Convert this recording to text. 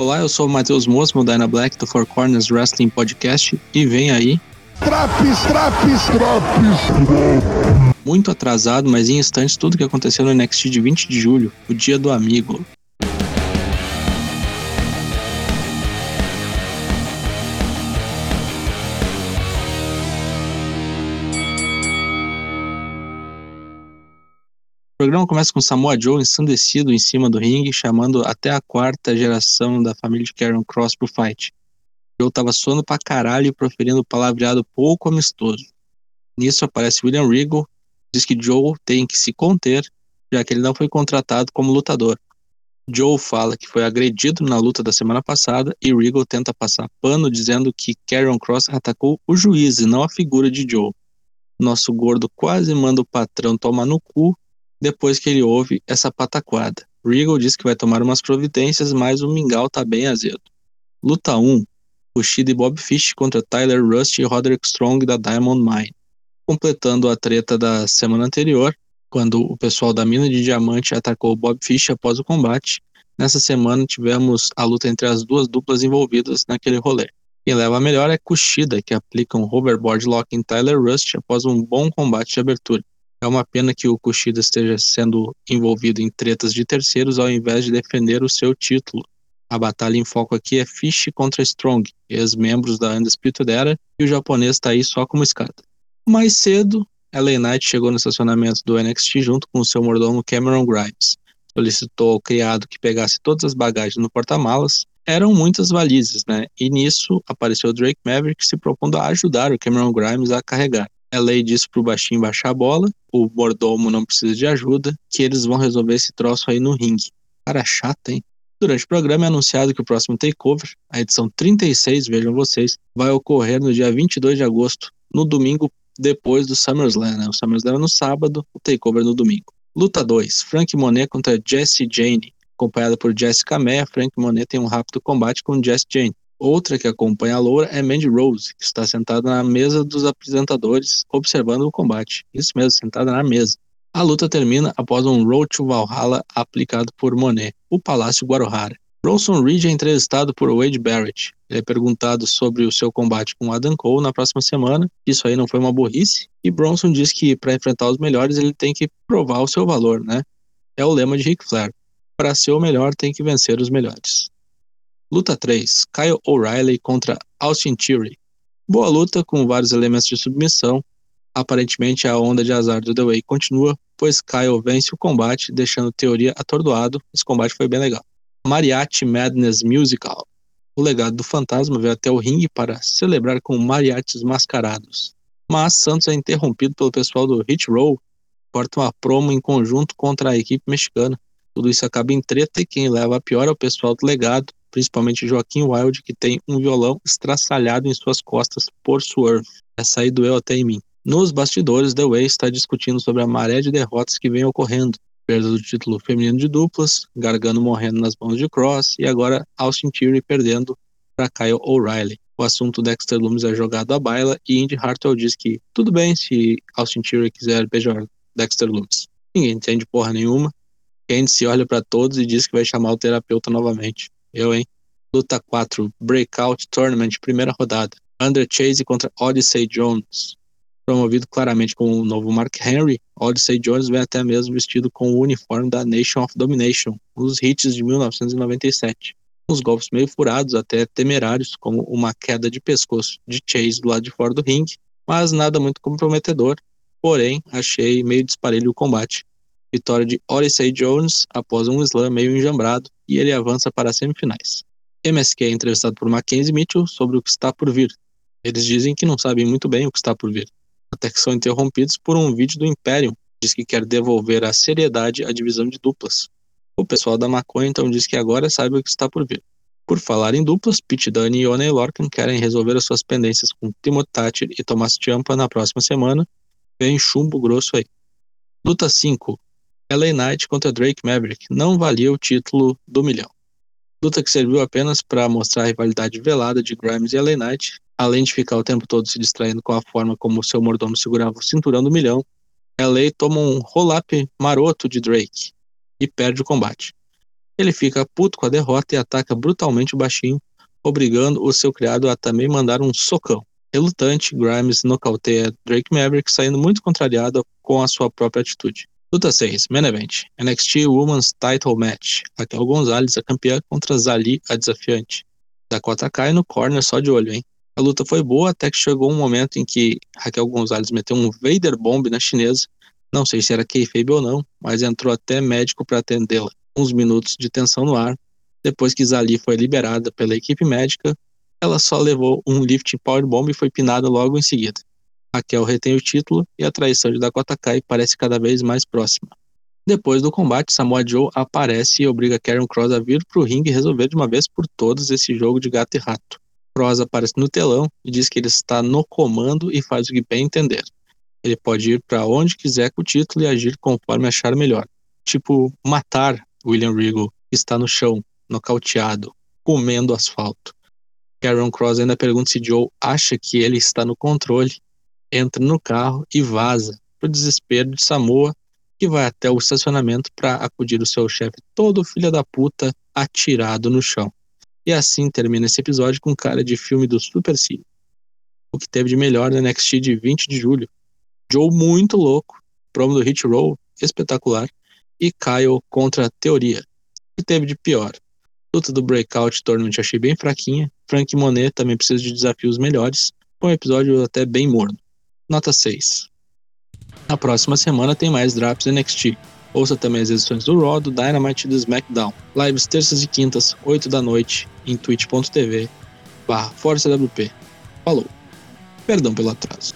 Olá, eu sou o Matheus Mosmo, da Dyna Black, do Four Corners Wrestling Podcast, e vem aí. Traps, traps, traps! Muito atrasado, mas em instantes, tudo que aconteceu no NXT de 20 de julho, o dia do amigo. O programa começa com Samoa Joe ensandecido em cima do ringue, chamando até a quarta geração da família de Karen Cross pro fight. Joe tava suando pra caralho e proferindo palavreado pouco amistoso. Nisso aparece William Regal, diz que Joe tem que se conter, já que ele não foi contratado como lutador. Joe fala que foi agredido na luta da semana passada e Regal tenta passar pano dizendo que Karen Cross atacou o juiz e não a figura de Joe. Nosso gordo quase manda o patrão tomar no cu depois que ele ouve essa pataquada. Regal diz que vai tomar umas providências, mas o mingau tá bem azedo. Luta 1. Kushida e Bob Fish contra Tyler Rust e Roderick Strong da Diamond Mine. Completando a treta da semana anterior, quando o pessoal da mina de diamante atacou Bob Fish após o combate, nessa semana tivemos a luta entre as duas duplas envolvidas naquele rolê. Quem leva a melhor é Kushida, que aplica um hoverboard lock em Tyler Rust após um bom combate de abertura. É uma pena que o Kushida esteja sendo envolvido em tretas de terceiros ao invés de defender o seu título. A batalha em foco aqui é Fish contra Strong, ex-membros da Undisputed Era, e o japonês está aí só como escada. Mais cedo, LA Knight chegou no estacionamento do NXT junto com o seu mordomo Cameron Grimes. Solicitou ao criado que pegasse todas as bagagens no porta-malas. Eram muitas valizes, né? E nisso apareceu Drake Maverick se propondo a ajudar o Cameron Grimes a carregar. LA disse pro baixinho baixar a bola, o mordomo não precisa de ajuda, que eles vão resolver esse troço aí no ringue. Cara chato, hein? Durante o programa é anunciado que o próximo takeover, a edição 36, vejam vocês, vai ocorrer no dia 22 de agosto, no domingo depois do SummerSlam. Né? O SummerSlam é no sábado, o takeover no domingo. Luta 2, Frank Monet contra Jesse Jane. Acompanhada por Jessica Meia, Frank Monet tem um rápido combate com Jesse Jane. Outra que acompanha a loura é Mandy Rose, que está sentada na mesa dos apresentadores, observando o combate. Isso mesmo, sentada na mesa. A luta termina após um Road to Valhalla aplicado por Monet, o Palácio Guarohara. Bronson Reed é entrevistado por Wade Barrett. Ele é perguntado sobre o seu combate com Adam Cole na próxima semana. Isso aí não foi uma burrice. E Bronson diz que para enfrentar os melhores ele tem que provar o seu valor, né? É o lema de Ric Flair. Para ser o melhor tem que vencer os melhores. Luta 3: Kyle O'Reilly contra Austin Theory. Boa luta com vários elementos de submissão. Aparentemente a onda de azar do The Way continua, pois Kyle vence o combate, deixando Teoria atordoado. Esse combate foi bem legal. Mariachi Madness Musical. O legado do fantasma veio até o ringue para celebrar com mariachis mascarados. Mas Santos é interrompido pelo pessoal do Hit Roll, corta uma promo em conjunto contra a equipe mexicana. Tudo isso acaba em treta e quem leva a pior é o pessoal do legado, principalmente Joaquim Wild, que tem um violão estraçalhado em suas costas por Swerve. Essa aí doeu até em mim. Nos bastidores, The Way está discutindo sobre a maré de derrotas que vem ocorrendo. Perda do título feminino de duplas, Gargano morrendo nas mãos de Cross e agora Austin Theory perdendo para Kyle O'Reilly. O assunto Dexter Lumis é jogado à baila e Indy Hartwell diz que tudo bem se Austin Theory quiser beijar Dexter Lumis. Ninguém entende porra nenhuma. Candice olha para todos e diz que vai chamar o terapeuta novamente. Eu, hein? Luta 4, Breakout Tournament, primeira rodada. Under Chase contra Odyssey Jones. Promovido claramente como o novo Mark Henry, Odyssey Jones vem até mesmo vestido com o uniforme da Nation of Domination, os hits de 1997. Uns golpes meio furados, até temerários, como uma queda de pescoço de Chase do lado de fora do ringue, mas nada muito comprometedor. Porém, achei meio disparelho o combate. Vitória de Odyssey Jones após um slam meio enjambrado, e ele avança para as semifinais. MSK é entrevistado por Mackenzie Mitchell sobre o que está por vir. Eles dizem que não sabem muito bem o que está por vir, até que são interrompidos por um vídeo do Imperium, diz que quer devolver a seriedade à divisão de duplas. O pessoal da maconha então diz que agora sabe o que está por vir. Por falar em duplas, Pete Dunne e Oney Lorcan querem resolver as suas pendências com Timothy Thatcher e Thomas Ciampa na próxima semana. Vem chumbo grosso aí. Luta 5. LA Knight contra Drake Maverick não valia o título do milhão. Luta que serviu apenas para mostrar a rivalidade velada de Grimes e LA Knight, além de ficar o tempo todo se distraindo com a forma como seu mordomo segurava o cinturão do milhão. LA toma um roll-up maroto de Drake e perde o combate. Ele fica puto com a derrota e ataca brutalmente o baixinho, obrigando o seu criado a também mandar um socão. Relutante, Grimes nocauteia Drake Maverick, saindo muito contrariado com a sua própria atitude. Luta 6, Main Event, NXT Women's Title Match. Raquel Gonzalez, a campeã, contra Zali, a desafiante. Dakota Kai no corner só de olho, hein? A luta foi boa até que chegou um momento em que Raquel Gonzalez meteu um Vader Bomb na chinesa. Não sei se era kayfabe ou não, mas entrou até médico para atendê-la. Uns minutos de tensão no ar. Depois que Zali foi liberada pela equipe médica, ela só levou um lifting power bomb e foi pinada logo em seguida. Raquel retém o título e a traição de Dakota Kai parece cada vez mais próxima. Depois do combate, Samoa Joe aparece e obriga Karen Cross a vir para o ringue resolver de uma vez por todas esse jogo de gato e rato. Cross aparece no telão e diz que ele está no comando e faz o que bem entender. Ele pode ir para onde quiser com o título e agir conforme achar melhor. Tipo, matar William Regal, que está no chão, nocauteado, comendo asfalto. Karen Cross ainda pergunta se Joe acha que ele está no controle, entra no carro e vaza, pro desespero de Samoa, que vai até o estacionamento para acudir o seu chefe todo filho da puta atirado no chão. E assim termina esse episódio com cara de filme do Super Cine. O que teve de melhor na NXT de 20 de julho. Joe muito louco, promo do Hit Roll espetacular e Kyle contra a Teoria. O que teve de pior? Luta do Breakout Tournament achei bem fraquinha. Frank Monet também precisa de desafios melhores. Foi um episódio até bem morno. Nota 6. Na próxima semana tem mais drops NXT. Ouça também as edições do Raw, do Dynamite e do SmackDown. Lives terças e quintas, 8 da noite, em twitch.tv barra ForceWP. Falou. Perdão pelo atraso.